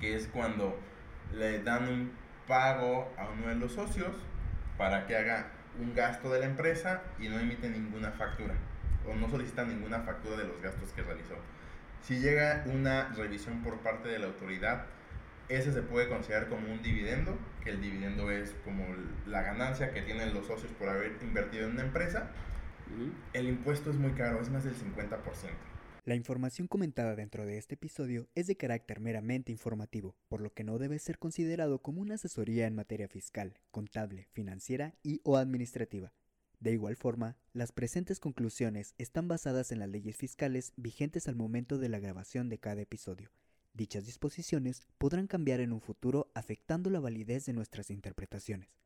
que es cuando le dan un pago a uno de los socios para que haga un gasto de la empresa y no emite ninguna factura o no solicita ninguna factura de los gastos que realizó. Si llega una revisión por parte de la autoridad, ese se puede considerar como un dividendo, que el dividendo es como la ganancia que tienen los socios por haber invertido en una empresa. El impuesto es muy caro, es más del 50%. La información comentada dentro de este episodio es de carácter meramente informativo, por lo que no debe ser considerado como una asesoría en materia fiscal, contable, financiera y o administrativa. De igual forma, las presentes conclusiones están basadas en las leyes fiscales vigentes al momento de la grabación de cada episodio. Dichas disposiciones podrán cambiar en un futuro afectando la validez de nuestras interpretaciones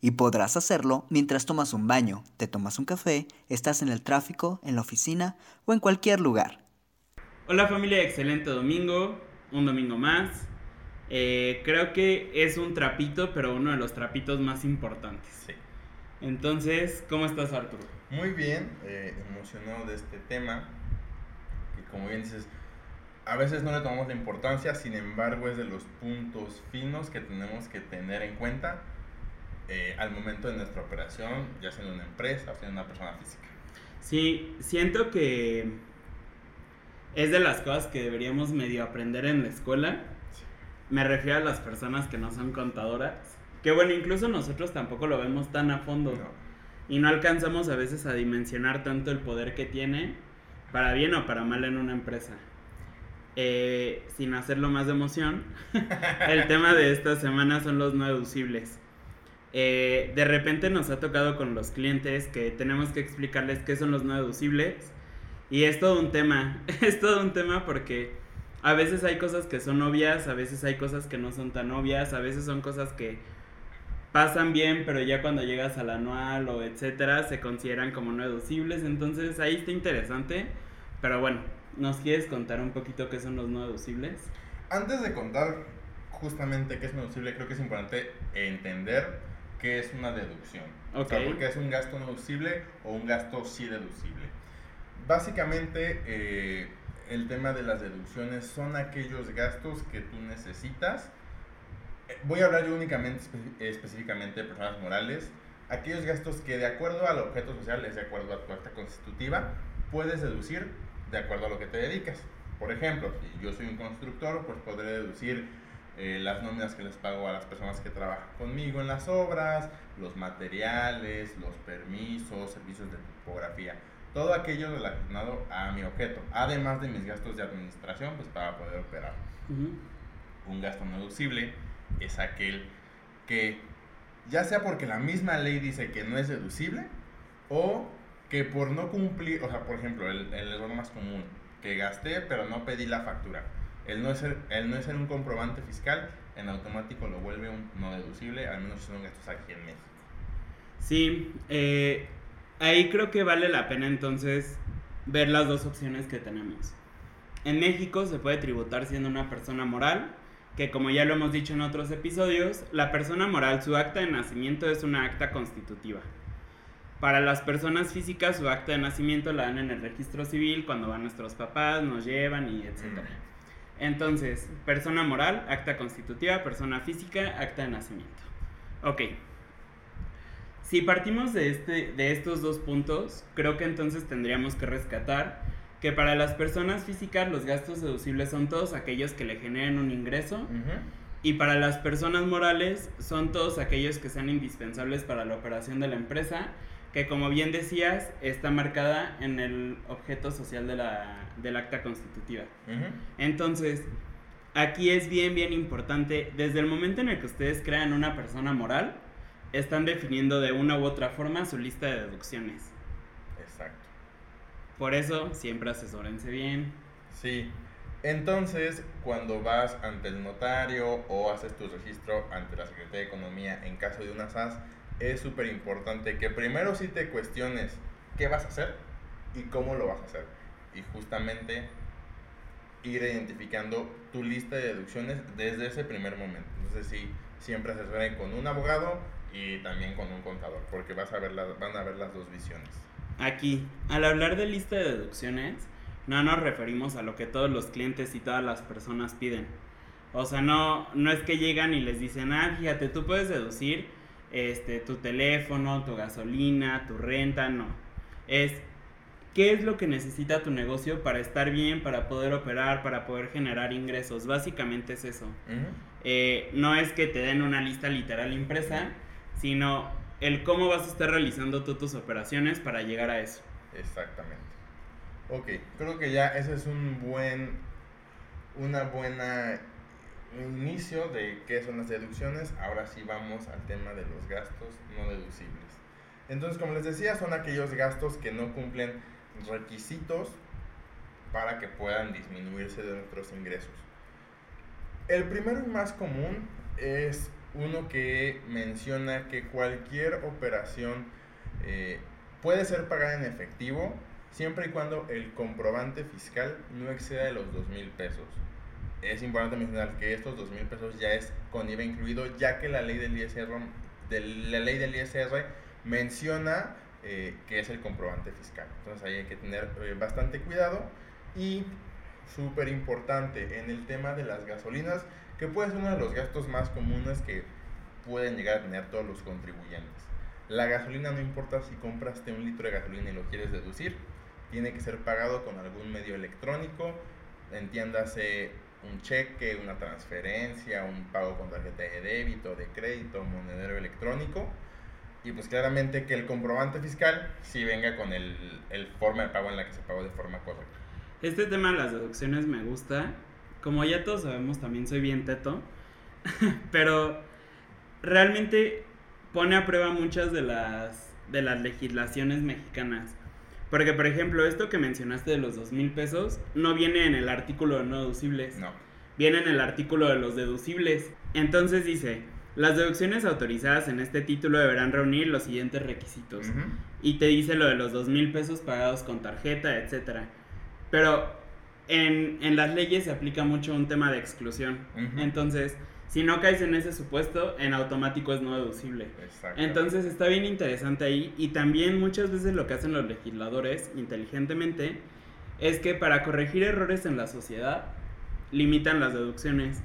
y podrás hacerlo mientras tomas un baño, te tomas un café, estás en el tráfico, en la oficina o en cualquier lugar. Hola familia, excelente domingo, un domingo más. Eh, creo que es un trapito, pero uno de los trapitos más importantes. Sí. Entonces, ¿cómo estás Arturo? Muy bien, eh, emocionado de este tema, que como bien dices, a veces no le tomamos la importancia, sin embargo es de los puntos finos que tenemos que tener en cuenta eh, al momento de nuestra operación, ya sea en una empresa o sea en una persona física. Sí, siento que es de las cosas que deberíamos medio aprender en la escuela. Me refiero a las personas que no son contadoras. Que bueno, incluso nosotros tampoco lo vemos tan a fondo. Y no alcanzamos a veces a dimensionar tanto el poder que tiene, para bien o para mal en una empresa. Eh, sin hacerlo más de emoción, el tema de esta semana son los no deducibles. Eh, de repente nos ha tocado con los clientes que tenemos que explicarles qué son los no deducibles. Y es todo un tema, es todo un tema porque a veces hay cosas que son obvias, a veces hay cosas que no son tan obvias, a veces son cosas que pasan bien, pero ya cuando llegas al anual o etcétera, se consideran como no deducibles. Entonces ahí está interesante. Pero bueno, ¿nos quieres contar un poquito qué son los no deducibles? Antes de contar justamente qué es no deducible, creo que es importante entender qué es una deducción. O sea, porque es un gasto no deducible o un gasto sí deducible. Básicamente, eh, el tema de las deducciones son aquellos gastos que tú necesitas. Eh, voy a hablar yo únicamente específicamente de personas morales. Aquellos gastos que de acuerdo al objeto social, es de acuerdo a tu acta constitutiva, puedes deducir de acuerdo a lo que te dedicas. Por ejemplo, si yo soy un constructor, pues podré deducir eh, las nóminas que les pago a las personas que trabajan conmigo en las obras, los materiales, los permisos, servicios de tipografía, todo aquello relacionado a mi objeto, además de mis gastos de administración, pues para poder operar. Un gasto no deducible es aquel que, ya sea porque la misma ley dice que no es deducible, o que por no cumplir, o sea, por ejemplo, el, el error más común, que gasté pero no pedí la factura el no, ser, el no ser un comprobante fiscal, en automático lo vuelve un no deducible, al menos son gastos aquí en México. Sí, eh, ahí creo que vale la pena entonces ver las dos opciones que tenemos. En México se puede tributar siendo una persona moral, que como ya lo hemos dicho en otros episodios, la persona moral, su acta de nacimiento es una acta constitutiva. Para las personas físicas, su acta de nacimiento la dan en el registro civil cuando van nuestros papás, nos llevan y etcétera. Entonces, persona moral, acta constitutiva, persona física, acta de nacimiento. Ok. Si partimos de, este, de estos dos puntos, creo que entonces tendríamos que rescatar que para las personas físicas los gastos deducibles son todos aquellos que le generen un ingreso y para las personas morales son todos aquellos que sean indispensables para la operación de la empresa que como bien decías, está marcada en el objeto social de la, del acta constitutiva. Entonces, aquí es bien, bien importante, desde el momento en el que ustedes crean una persona moral, están definiendo de una u otra forma su lista de deducciones. Exacto. Por eso, siempre asesórense bien. Sí. Entonces, cuando vas ante el notario o haces tu registro ante la Secretaría de Economía en caso de una SAS, es súper importante que primero sí te cuestiones qué vas a hacer y cómo lo vas a hacer. Y justamente ir identificando tu lista de deducciones desde ese primer momento. Entonces sí, siempre asesoren con un abogado y también con un contador, porque vas a ver van a ver las dos visiones. Aquí, al hablar de lista de deducciones, no nos referimos a lo que todos los clientes y todas las personas piden. O sea, no, no es que llegan y les dicen, ah, fíjate, tú puedes deducir este, tu teléfono, tu gasolina, tu renta, no. Es qué es lo que necesita tu negocio para estar bien, para poder operar, para poder generar ingresos. Básicamente es eso. Eh, no es que te den una lista literal impresa, sino el cómo vas a estar realizando tú tus operaciones para llegar a eso. Exactamente. Ok, creo que ya ese es un buen, una buena inicio de qué son las deducciones. Ahora sí vamos al tema de los gastos no deducibles. Entonces, como les decía, son aquellos gastos que no cumplen requisitos para que puedan disminuirse de nuestros ingresos. El primero y más común es uno que menciona que cualquier operación eh, puede ser pagada en efectivo siempre y cuando el comprobante fiscal no exceda de los dos mil pesos. Es importante mencionar que estos dos mil pesos ya es con IVA incluido, ya que la ley del ISR, de la ley del ISR menciona eh, que es el comprobante fiscal. Entonces ahí hay que tener eh, bastante cuidado y súper importante en el tema de las gasolinas, que puede ser uno de los gastos más comunes que pueden llegar a tener todos los contribuyentes. La gasolina no importa si compraste un litro de gasolina y lo quieres deducir, tiene que ser pagado con algún medio electrónico, entiéndase un cheque, una transferencia, un pago con tarjeta de débito, de crédito, monedero electrónico y pues claramente que el comprobante fiscal sí venga con el, el forma de pago en la que se pagó de forma correcta. Este tema de las deducciones me gusta. Como ya todos sabemos, también soy bien teto. pero realmente pone a prueba muchas de las, de las legislaciones mexicanas. Porque, por ejemplo, esto que mencionaste de los dos mil pesos no viene en el artículo de no deducibles. No. Viene en el artículo de los deducibles. Entonces dice, las deducciones autorizadas en este título deberán reunir los siguientes requisitos. Y te dice lo de los dos mil pesos pagados con tarjeta, etc. Pero en, en, las leyes se aplica mucho un tema de exclusión. Entonces, si no caes en ese supuesto, en automático es no deducible. Entonces está bien interesante ahí. Y también muchas veces lo que hacen los legisladores inteligentemente es que para corregir errores en la sociedad, limitan las deducciones.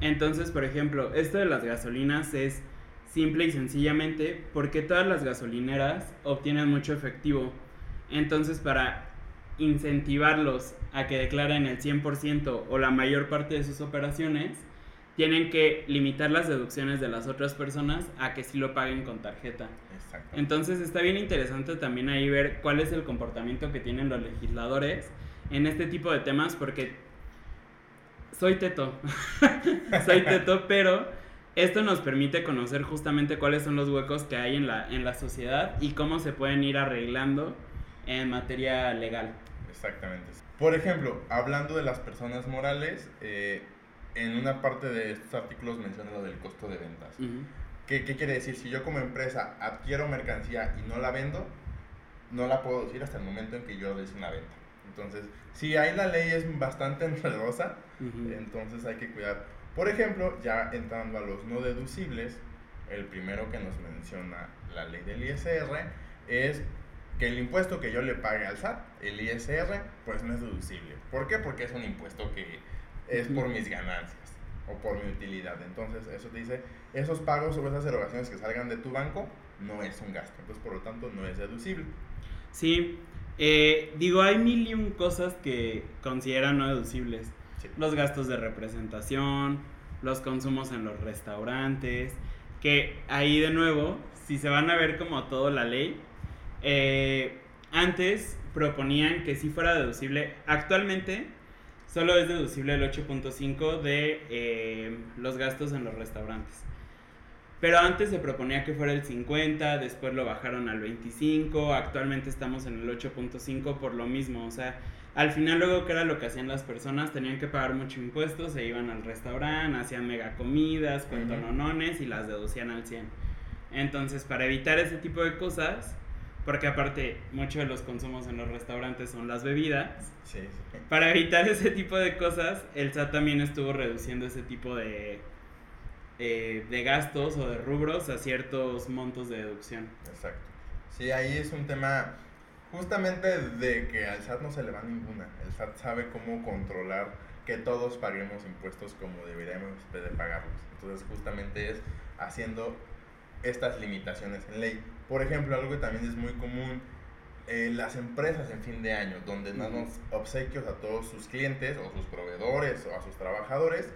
Entonces, por ejemplo, esto de las gasolinas es simple y sencillamente porque todas las gasolineras obtienen mucho efectivo. Entonces, para incentivarlos a que declaren el 100% o la mayor parte de sus operaciones, tienen que limitar las deducciones de las otras personas a que sí lo paguen con tarjeta. Entonces está bien interesante también ahí ver cuál es el comportamiento que tienen los legisladores en este tipo de temas porque soy teto. soy teto, pero esto nos permite conocer justamente cuáles son los huecos que hay en la, en la sociedad y cómo se pueden ir arreglando en materia legal. Exactamente. Por ejemplo, hablando de las personas morales, eh, en una parte de estos artículos menciona lo del costo de ventas. ¿Qué, ¿Qué, quiere decir? Si yo como empresa adquiero mercancía y no la vendo, no la puedo decir hasta el momento en que yo des una venta. Entonces, si ahí la ley es bastante enredosa, entonces hay que cuidar. Por ejemplo, ya entrando a los no deducibles, el primero que nos menciona la ley del ISR es que el impuesto que yo le pague al SAT, el ISR, pues no es deducible. ¿Por qué? Porque es un impuesto que es por mis ganancias o por mi utilidad. Entonces, eso te dice, esos pagos o esas erogaciones que salgan de tu banco no es un gasto. Entonces, por lo tanto, no es deducible. Sí, eh, digo, hay mil y un cosas que consideran no deducibles. Los gastos de representación, los consumos en los restaurantes, que ahí de nuevo, si se van a ver como todo la ley, eh, antes proponían que si fuera deducible, actualmente solo es deducible el 8.5 de eh, los gastos en los restaurantes. Pero antes se proponía que fuera el 50, después lo bajaron al 25, actualmente estamos en el 8.5 por lo mismo. O sea, al final luego qué era lo que hacían las personas, tenían que pagar mucho impuestos, se iban al restaurante, hacían mega comidas, cuentononones y las deducían al 100. Entonces, para evitar ese tipo de cosas, porque aparte muchos de los consumos en los restaurantes son las bebidas, para evitar ese tipo de cosas, el SAT también estuvo reduciendo ese tipo de, eh, de gastos o de rubros a ciertos montos de deducción. Exacto. Sí, ahí es un tema justamente de que al SAT no se le va ninguna. El SAT sabe cómo controlar que todos paguemos impuestos como deberíamos de pagarlos. Entonces justamente es haciendo estas limitaciones en ley. Por ejemplo, algo que también es muy común, eh, las empresas en fin de año, donde dan obsequios a todos sus clientes o sus proveedores o a sus trabajadores,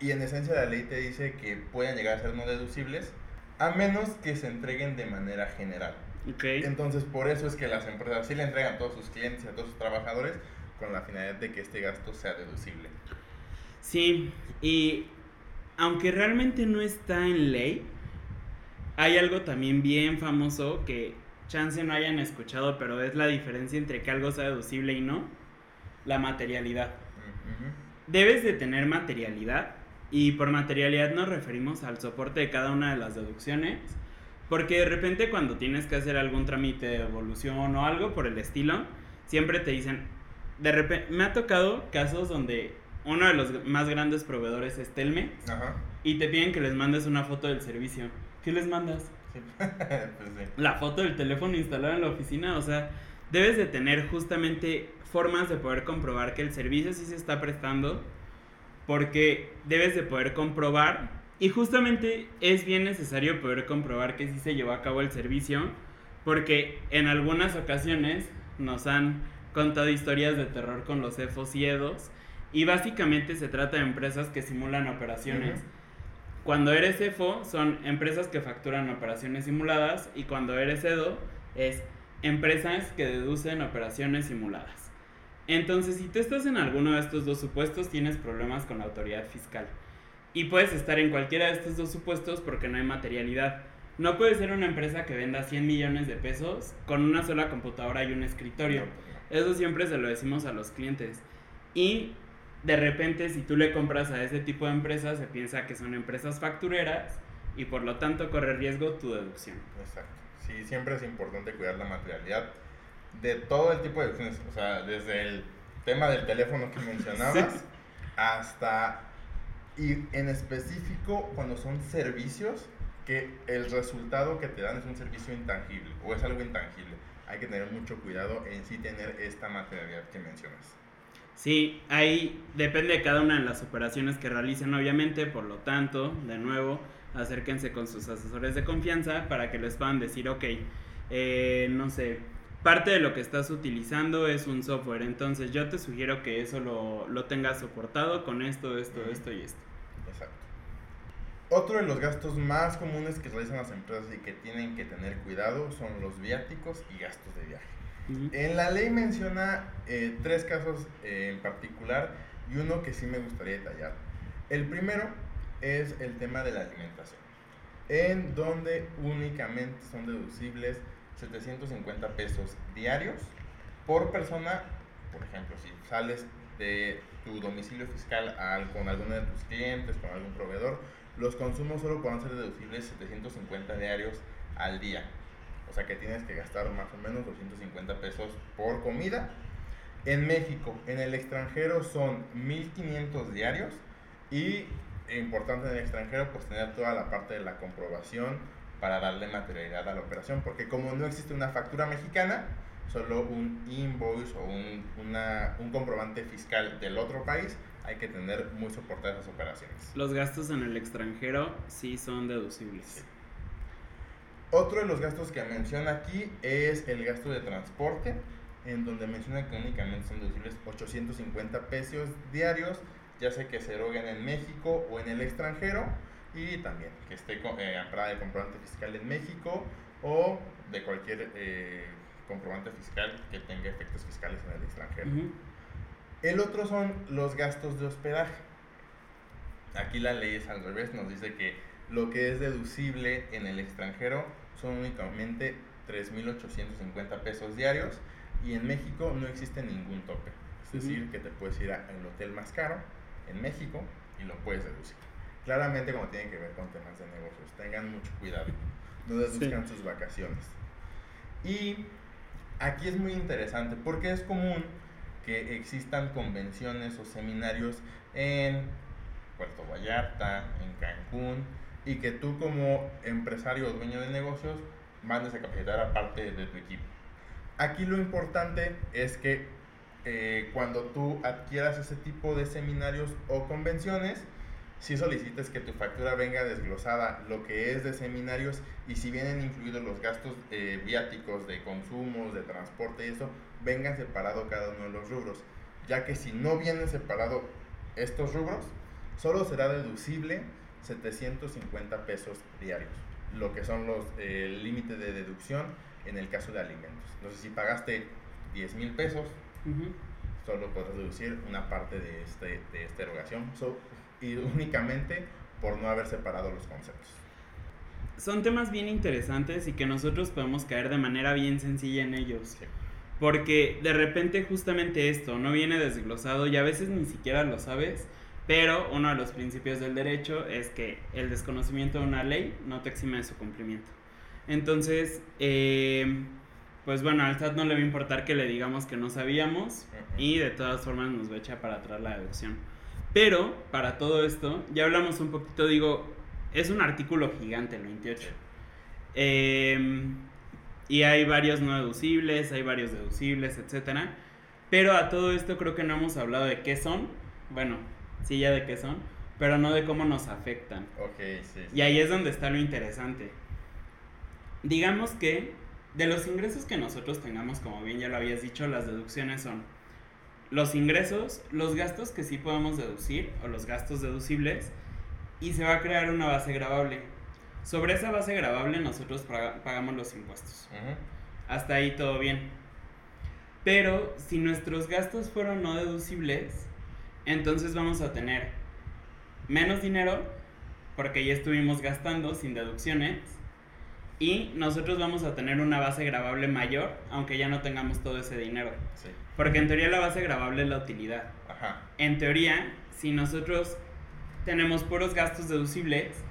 y en esencia la ley te dice que pueden llegar a ser no deducibles, a menos que se entreguen de manera general. Okay. Entonces, por eso es que las empresas sí le entregan a todos sus clientes y a todos sus trabajadores con la finalidad de que este gasto sea deducible. Sí, y aunque realmente no está en ley, hay algo también bien famoso que chance no hayan escuchado, pero es la diferencia entre que algo sea deducible y no, la materialidad. Debes de tener materialidad y por materialidad nos referimos al soporte de cada una de las deducciones, porque de repente cuando tienes que hacer algún trámite de evolución o algo por el estilo, siempre te dicen, de repente, me ha tocado casos donde uno de los más grandes proveedores es Telmex y te piden que les mandes una foto del servicio. ¿Qué les mandas? Pues la foto del teléfono instalado en la oficina, o sea, debes de tener justamente formas de poder comprobar que el servicio sí se está prestando porque debes de poder comprobar y justamente es bien necesario poder comprobar que sí se llevó a cabo el servicio porque en algunas ocasiones nos han contado historias de terror con los EFOS y EDOS y básicamente se trata de empresas que simulan operaciones. Cuando eres EFO son empresas que facturan operaciones simuladas y cuando eres EDO es empresas que deducen operaciones simuladas. Entonces, si tú estás en alguno de estos dos supuestos, tienes problemas con la autoridad fiscal. Y puedes estar en cualquiera de estos dos supuestos porque no hay materialidad. No puede ser una empresa que venda 100 millones de pesos con una sola computadora y un escritorio. Eso siempre se lo decimos a los clientes. Y de repente, si tú le compras a ese tipo de empresas, se piensa que son empresas factureras y por lo tanto corre riesgo tu deducción. Exacto. Sí, siempre es importante cuidar la materialidad de todo el tipo de opciones, o sea, desde el tema del teléfono que mencionabas hasta, y en específico cuando son servicios que el resultado que te dan es un servicio intangible o es algo intangible. Hay que tener mucho cuidado en sí tener esta materialidad que mencionas. Sí, ahí depende de cada una de las operaciones que realicen, obviamente, por lo tanto, de nuevo, acérquense con sus asesores de confianza para que les puedan decir, ok, eh, no sé, parte de lo que estás utilizando es un software. Entonces yo te sugiero que eso lo, lo tengas soportado con esto, esto, esto y esto. Exacto. Otro de los gastos más comunes que realizan las empresas y que tienen que tener cuidado son los viáticos y gastos de viaje. En la ley menciona eh, tres casos eh, en particular y uno que sí me gustaría detallar. El primero es el tema de la alimentación, en donde únicamente son deducibles 750 pesos diarios por persona. Por ejemplo, si sales de tu domicilio fiscal con alguno de tus clientes, con algún proveedor, los consumos solo pueden ser deducibles 750 diarios al día. O sea que tienes que gastar más o menos 250 pesos por comida. En México, en el extranjero son 1500 diarios y importante en el extranjero pues tener toda la parte de la comprobación para darle materialidad a la operación, porque como no existe una factura mexicana, solo un invoice o un, una, un comprobante fiscal del otro país, hay que tener muy soportadas esas operaciones. Los gastos en el extranjero sí son deducibles. Otro de los gastos que menciona aquí es el gasto de transporte, en donde menciona que únicamente son deducibles 850 pesos diarios, ya sea que se eroguen en México o en el extranjero y también que esté eh, amparada de comprobante fiscal en México o de cualquier eh, comprobante fiscal que tenga efectos fiscales en el extranjero. El otro son los gastos de hospedaje. Aquí la ley es al revés, nos dice que lo que es deducible en el extranjero son únicamente 3.850 pesos diarios Y en México no existe ningún tope. Es decir, que te puedes ir al hotel más caro en México y lo puedes deducir. Claramente como tiene que ver con temas de negocios, tengan mucho cuidado, no deduzcan sus vacaciones. Y aquí es muy interesante porque es común que existan convenciones o seminarios en Puerto Vallarta, en Cancún, y que tú como empresario o dueño de negocios mandes a capacitar a parte de tu equipo. Aquí lo importante es que eh, cuando tú adquieras ese tipo de seminarios o convenciones, si solicites que tu factura venga desglosada lo que es de seminarios y si vienen incluidos los gastos eh, viáticos de consumos, de transporte y eso, vengan separado cada uno de los rubros. Ya que si no vienen separados estos rubros, solo será deducible 750 pesos diarios, lo que son los eh, límites de deducción en el caso de alimentos. Entonces, si pagaste 10 mil pesos, solo podrás deducir una parte de, este, de esta erogación y únicamente por no haber separado los conceptos. Son temas bien interesantes y que nosotros podemos caer de manera bien sencilla en ellos. Porque de repente justamente esto no viene desglosado y a veces ni siquiera lo sabes pero uno de los principios del derecho es que el desconocimiento de una ley no te exime de su cumplimiento. Entonces, eh, pues bueno, al SAT no le va a importar que le digamos que no sabíamos y de todas formas nos va a echar para atrás la deducción. Pero para todo esto, ya hablamos un poquito, digo, es un artículo gigante el 28. Em, y hay varios no deducibles, hay varios deducibles, etc. Pero a todo esto creo que no hemos hablado de qué son. Bueno, sí ya de qué son, pero no de cómo nos afectan. Ok, sí, Y ahí es donde está lo interesante. Digamos que de los ingresos que nosotros tengamos, como bien ya lo habías dicho, las deducciones son los ingresos, los gastos que sí podemos deducir o los gastos deducibles y se va a crear una base grabable. Sobre esa base grabable nosotros pagamos los impuestos. Hasta ahí todo bien. Pero si nuestros gastos fueron no deducibles, entonces vamos a tener menos dinero porque ya estuvimos gastando sin deducciones y nosotros vamos a tener una base grabable mayor aunque ya no tengamos todo ese dinero. Porque en teoría la base grabable es la utilidad. En teoría, si nosotros tenemos puros gastos deducibles,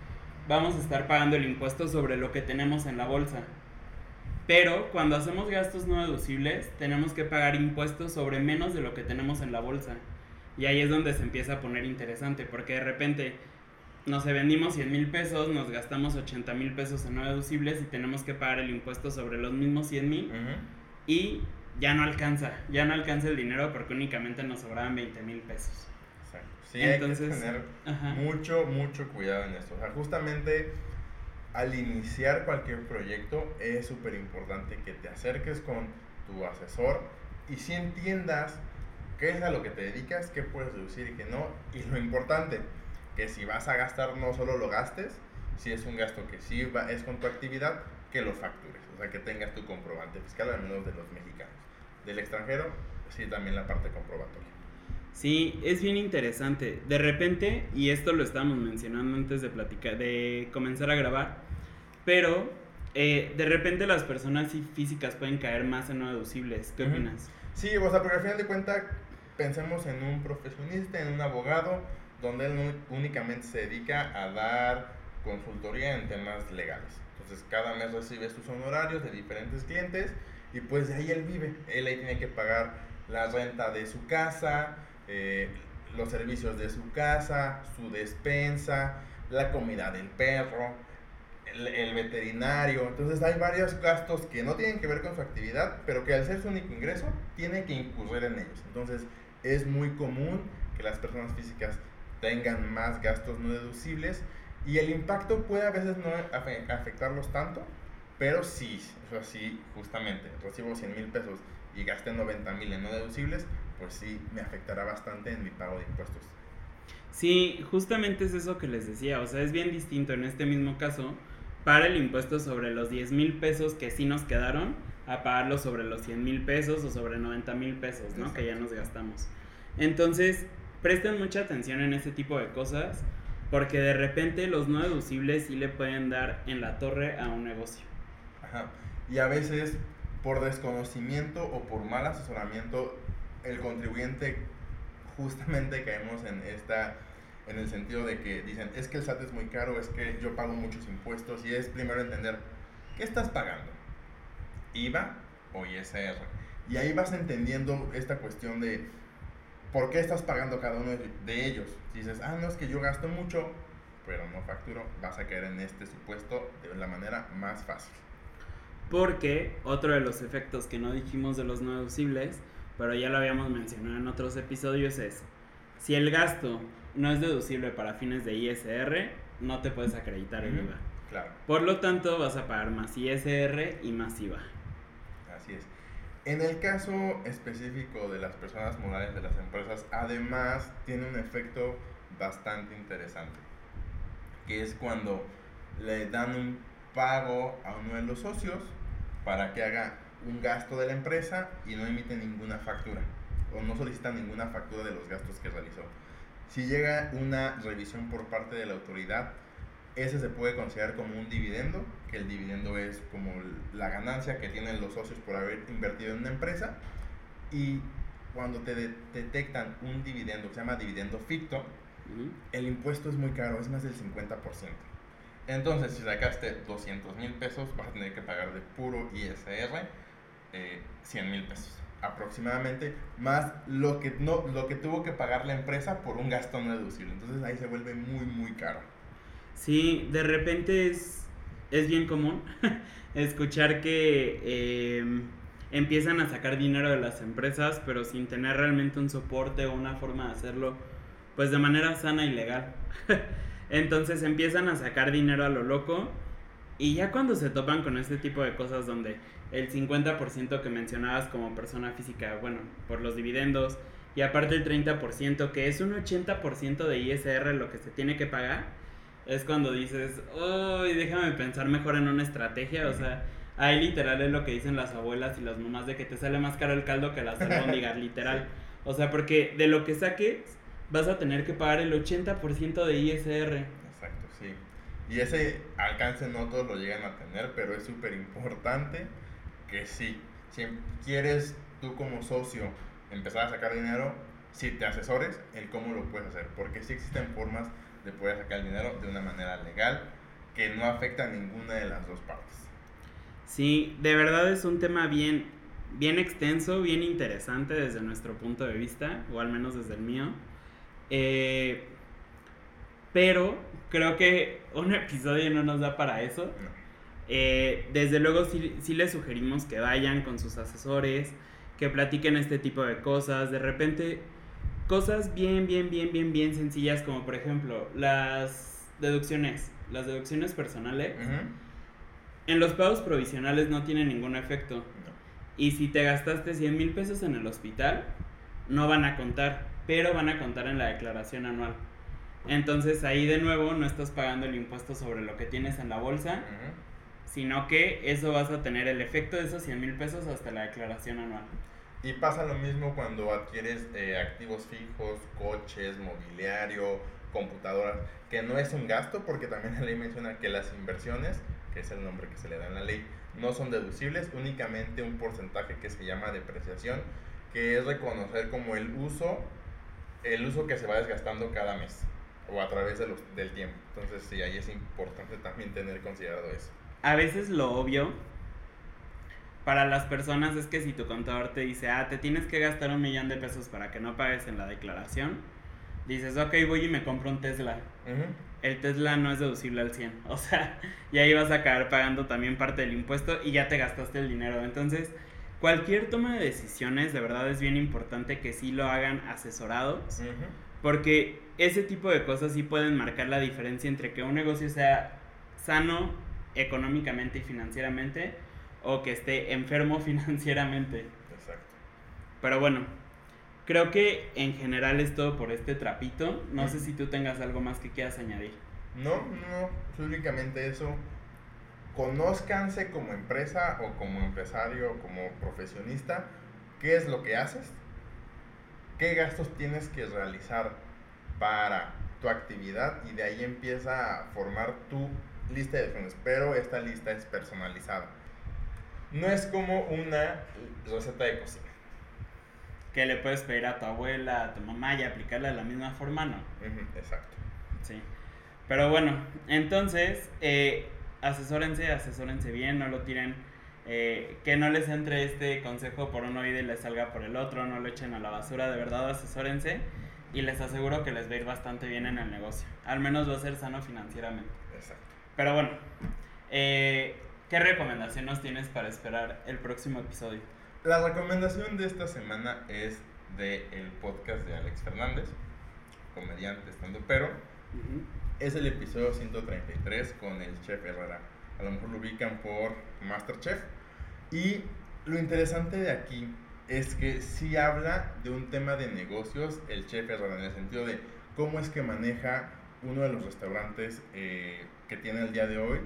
vamos a estar pagando el impuesto sobre lo que tenemos en la bolsa. Pero cuando hacemos gastos no deducibles, tenemos que pagar impuestos sobre menos de lo que tenemos en la bolsa. Y ahí es donde se empieza a poner interesante, porque de repente, no sé, vendimos 100 mil pesos, nos gastamos 80 mil pesos en no deducibles y tenemos que pagar el impuesto sobre los mismos 100 mil. Y ya no alcanza, ya no alcanza el dinero porque únicamente nos sobraban 20 mil pesos. Exacto. Sí, Entonces, hay que tener mucho, mucho cuidado en esto. O sea, justamente al iniciar cualquier proyecto es súper importante que te acerques con tu asesor y si entiendas qué es a lo que te dedicas, qué puedes deducir y qué no. Y lo importante, que si vas a gastar no solo lo gastes, si es un gasto que sí va, es con tu actividad, que lo factures. O sea, que tengas tu comprobante fiscal, al menos de los mexicanos. Del extranjero, sí, también la parte comprobatoria. Sí, es bien interesante. De repente, y esto lo estábamos mencionando antes de platicar, de comenzar a grabar, pero eh, de repente las personas físicas pueden caer más en no deducibles. ¿Qué opinas? Sí, o sea, porque al final de cuentas pensemos en un profesionista, en un abogado, donde él únicamente se dedica a dar consultoría en temas legales. Entonces cada mes recibe sus honorarios de diferentes clientes y pues de ahí él vive. Él ahí tiene que pagar la renta de su casa, eh, los servicios de su casa, su despensa, la comida del perro, el, veterinario. Entonces hay varios gastos que no tienen que ver con su actividad, pero que al ser su único ingreso, tiene que incurrir en ellos. Entonces es muy común que las personas físicas tengan más gastos no deducibles y el impacto puede a veces no afectarlos tanto, pero sí, o sí, justamente, recibo 100 mil pesos y gasté 90 mil en no deducibles, pues sí me afectará bastante en mi pago de impuestos. Sí, justamente es eso que les decía, o sea, es bien distinto en este mismo caso para el impuesto sobre los 10 mil pesos que sí nos quedaron a pagarlo sobre los 100 mil pesos o sobre 90 mil pesos, ¿no? Que ya nos gastamos. Entonces, presten mucha atención en ese tipo de cosas porque de repente los no deducibles sí le pueden dar en la torre a un negocio. Ajá. Y a veces por desconocimiento o por mal asesoramiento, el contribuyente justamente caemos en esta en el sentido de que dicen, es que el SAT es muy caro, es que yo pago muchos impuestos y es primero entender, ¿qué estás pagando? ¿IVA o ISR? Y ahí vas entendiendo esta cuestión de por qué estás pagando cada uno de ellos. Si dices, ah, no, es que yo gasto mucho, pero no facturo, vas a caer en este supuesto de la manera más fácil. Porque otro de los efectos que no dijimos de los no deducibles, pero ya lo habíamos mencionado en otros episodios, es si el gasto no es deducible para fines de ISR, no te puedes acreditar el IVA. Claro. Por lo tanto, vas a pagar más ISR y más IVA. Así es. En el caso específico de las personas morales de las empresas, además tiene un efecto bastante interesante, que es cuando le dan un pago a uno de los socios para que haga un gasto de la empresa y no emite ninguna factura o no solicita ninguna factura de los gastos que realizó. Si llega una revisión por parte de la autoridad, ese se puede considerar como un dividendo, que el dividendo es como la ganancia que tienen los socios por haber invertido en una empresa. Y cuando te detectan un dividendo que se llama dividendo ficto, el impuesto es muy caro, es más del 50%. Entonces, si sacaste 200 mil pesos, vas a tener que pagar de puro ISR eh, 100 mil pesos aproximadamente, más lo que, no, lo que tuvo que pagar la empresa por un gasto no deducible. Entonces ahí se vuelve muy, muy caro. Sí, de repente es, es bien común escuchar que em, empiezan a sacar dinero de las empresas, pero sin tener realmente un soporte o una forma de hacerlo, pues de manera sana y legal. Entonces empiezan a sacar dinero a lo loco y ya cuando se topan con este tipo de cosas donde el 50% que mencionabas como persona física, bueno, por los dividendos, y aparte el 30%, que es un 80% de ISR lo que se tiene que pagar, es cuando dices, uy, déjame pensar mejor en una estrategia, o sea, ahí literal es lo que dicen las abuelas y las mamás de que te sale más caro el caldo que las albóndigas, literal. O sea, porque de lo que saques vas a tener que pagar el 80% de ISR. Exacto, sí. Y ese alcance no todos lo llegan a tener, pero es súper importante que sí, si quieres tú como socio empezar a sacar dinero, si te asesores el cómo lo puedes hacer, porque sí existen formas de poder sacar el dinero de una manera legal que no afecta a ninguna de las dos partes. Sí, de verdad es un tema bien, bien extenso, bien interesante desde nuestro punto de vista, o al menos desde el mío. Eh, pero creo que un episodio no nos da para eso. Eh, desde luego sí, sí les sugerimos que vayan con sus asesores, que platiquen este tipo de cosas. De repente, cosas bien, bien, bien, bien, bien sencillas como por ejemplo las deducciones, las deducciones personales. En los pagos provisionales no tienen ningún efecto. Y si te gastaste 100 mil pesos en el hospital, no van a contar, pero van a contar en la declaración anual. Entonces ahí de nuevo no estás pagando el impuesto sobre lo que tienes en la bolsa, sino que eso vas a tener el efecto de esos 100 mil pesos hasta la declaración anual. Y pasa lo mismo cuando adquieres eh, activos fijos, coches, mobiliario, computadoras, que no es un gasto porque también la ley menciona que las inversiones, que es el nombre que se le da en la ley, no son deducibles, únicamente un porcentaje que se llama depreciación, que es reconocer como el uso, el uso que se va desgastando cada mes o a través de los, del tiempo. Entonces sí, ahí es importante también tener considerado eso a veces lo obvio para las personas es que si tu contador te dice, ah, te tienes que gastar un millón de pesos para que no pagues en la declaración, dices, ok, voy y me compro un Tesla. El Tesla no es deducible al 100. O sea, y ahí vas a acabar pagando también parte del impuesto y ya te gastaste el dinero. Entonces, cualquier toma de decisiones, de verdad es bien importante que sí lo hagan asesorados. Porque ese tipo de cosas sí pueden marcar la diferencia entre que un negocio sea sano económicamente y financieramente o que esté enfermo financieramente. Exacto. Pero bueno, creo que en general es todo por este trapito. No sé si tú tengas algo más que quieras añadir. No, no, únicamente eso. Conózcanse como empresa o como empresario o como profesionista qué es lo que haces, qué gastos tienes que realizar para tu actividad y de ahí empieza a formar tu lista de opciones, pero esta lista es personalizada. No es como una receta de cocina. Que le puedes pedir a tu abuela, a tu mamá y aplicarla de la misma forma, ¿no? exacto. Sí. Pero bueno, entonces, eh, asesórense, asesórense bien, no lo tiren. Eh, que no les entre este consejo por un oído y les salga por el otro, no lo echen a la basura, de verdad asesórense y les aseguro que les va a ir bastante bien en el negocio. Al menos va a ser sano financieramente. Exacto. Pero bueno, eh, ¿qué recomendación nos tienes para esperar el próximo episodio? La recomendación de esta semana es del el podcast de Alex Fernández, comediante estando pero. Es el episodio 133 con el chef Herrera. A lo mejor lo ubican por Masterchef. Y lo interesante de aquí es que sí habla de un tema de negocios el chef Herrera, en el sentido de cómo es que maneja uno de los restaurantes eh, que tiene el día de hoy.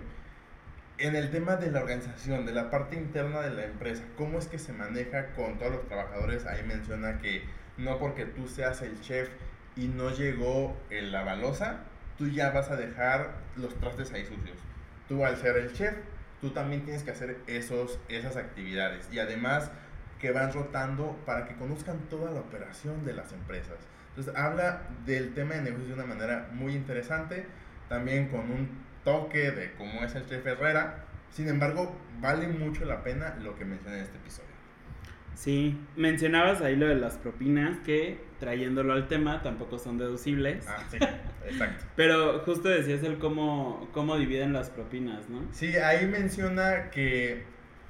En el tema de la organización, de la parte interna de la empresa, cómo es que se maneja con todos los trabajadores, ahí menciona que no porque tú seas el chef y no llegó la balosa, tú ya vas a dejar los trastes ahí sucios. Tú al ser el chef, tú también tienes que hacer esos, esas actividades. Y además que van rotando para que conozcan toda la operación de las empresas. Entonces habla del tema de negocios de una manera muy interesante, también con un toque de cómo es el chef Herrera. Sin embargo, vale mucho la pena lo que mencioné en este episodio. Sí, mencionabas ahí lo de las propinas que trayéndolo al tema tampoco son deducibles. Ah, sí, exacto. Pero justo decías el cómo, cómo dividen las propinas, ¿no? Sí, ahí menciona que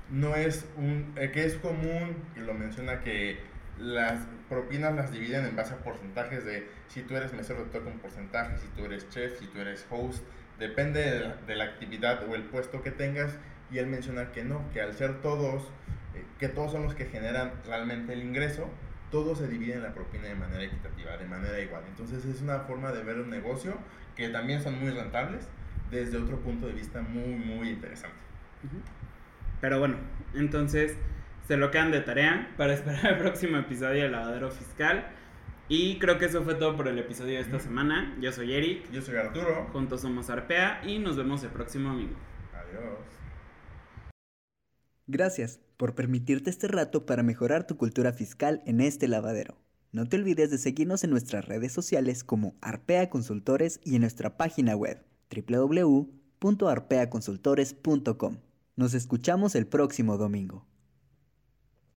no es un, eh, que es común, que lo menciona que las propinas las dividen en base a porcentajes de si tú eres mesero te toca un porcentaje, si tú eres chef, si tú eres host, depende de la, actividad o el puesto que tengas y él menciona que no, que al ser todos, eh, que todos son los que generan realmente el ingreso, todos se dividen la propina de manera equitativa, de manera igual. Entonces es una forma de ver un negocio que también son muy rentables desde otro punto de vista muy, muy interesante. Pero bueno, entonces se lo quedan de tarea para esperar el próximo episodio de Lavadero Fiscal. Y creo que eso fue todo por el episodio de esta semana. Yo soy Eric. Yo soy Arturo. Juntos somos Arpea y nos vemos el próximo domingo. Adiós. Gracias por permitirte este rato para mejorar tu cultura fiscal en este lavadero. No te olvides de seguirnos en nuestras redes sociales como Arpea Consultores y en nuestra página web www.arpeaconsultores.com. Nos escuchamos el próximo domingo.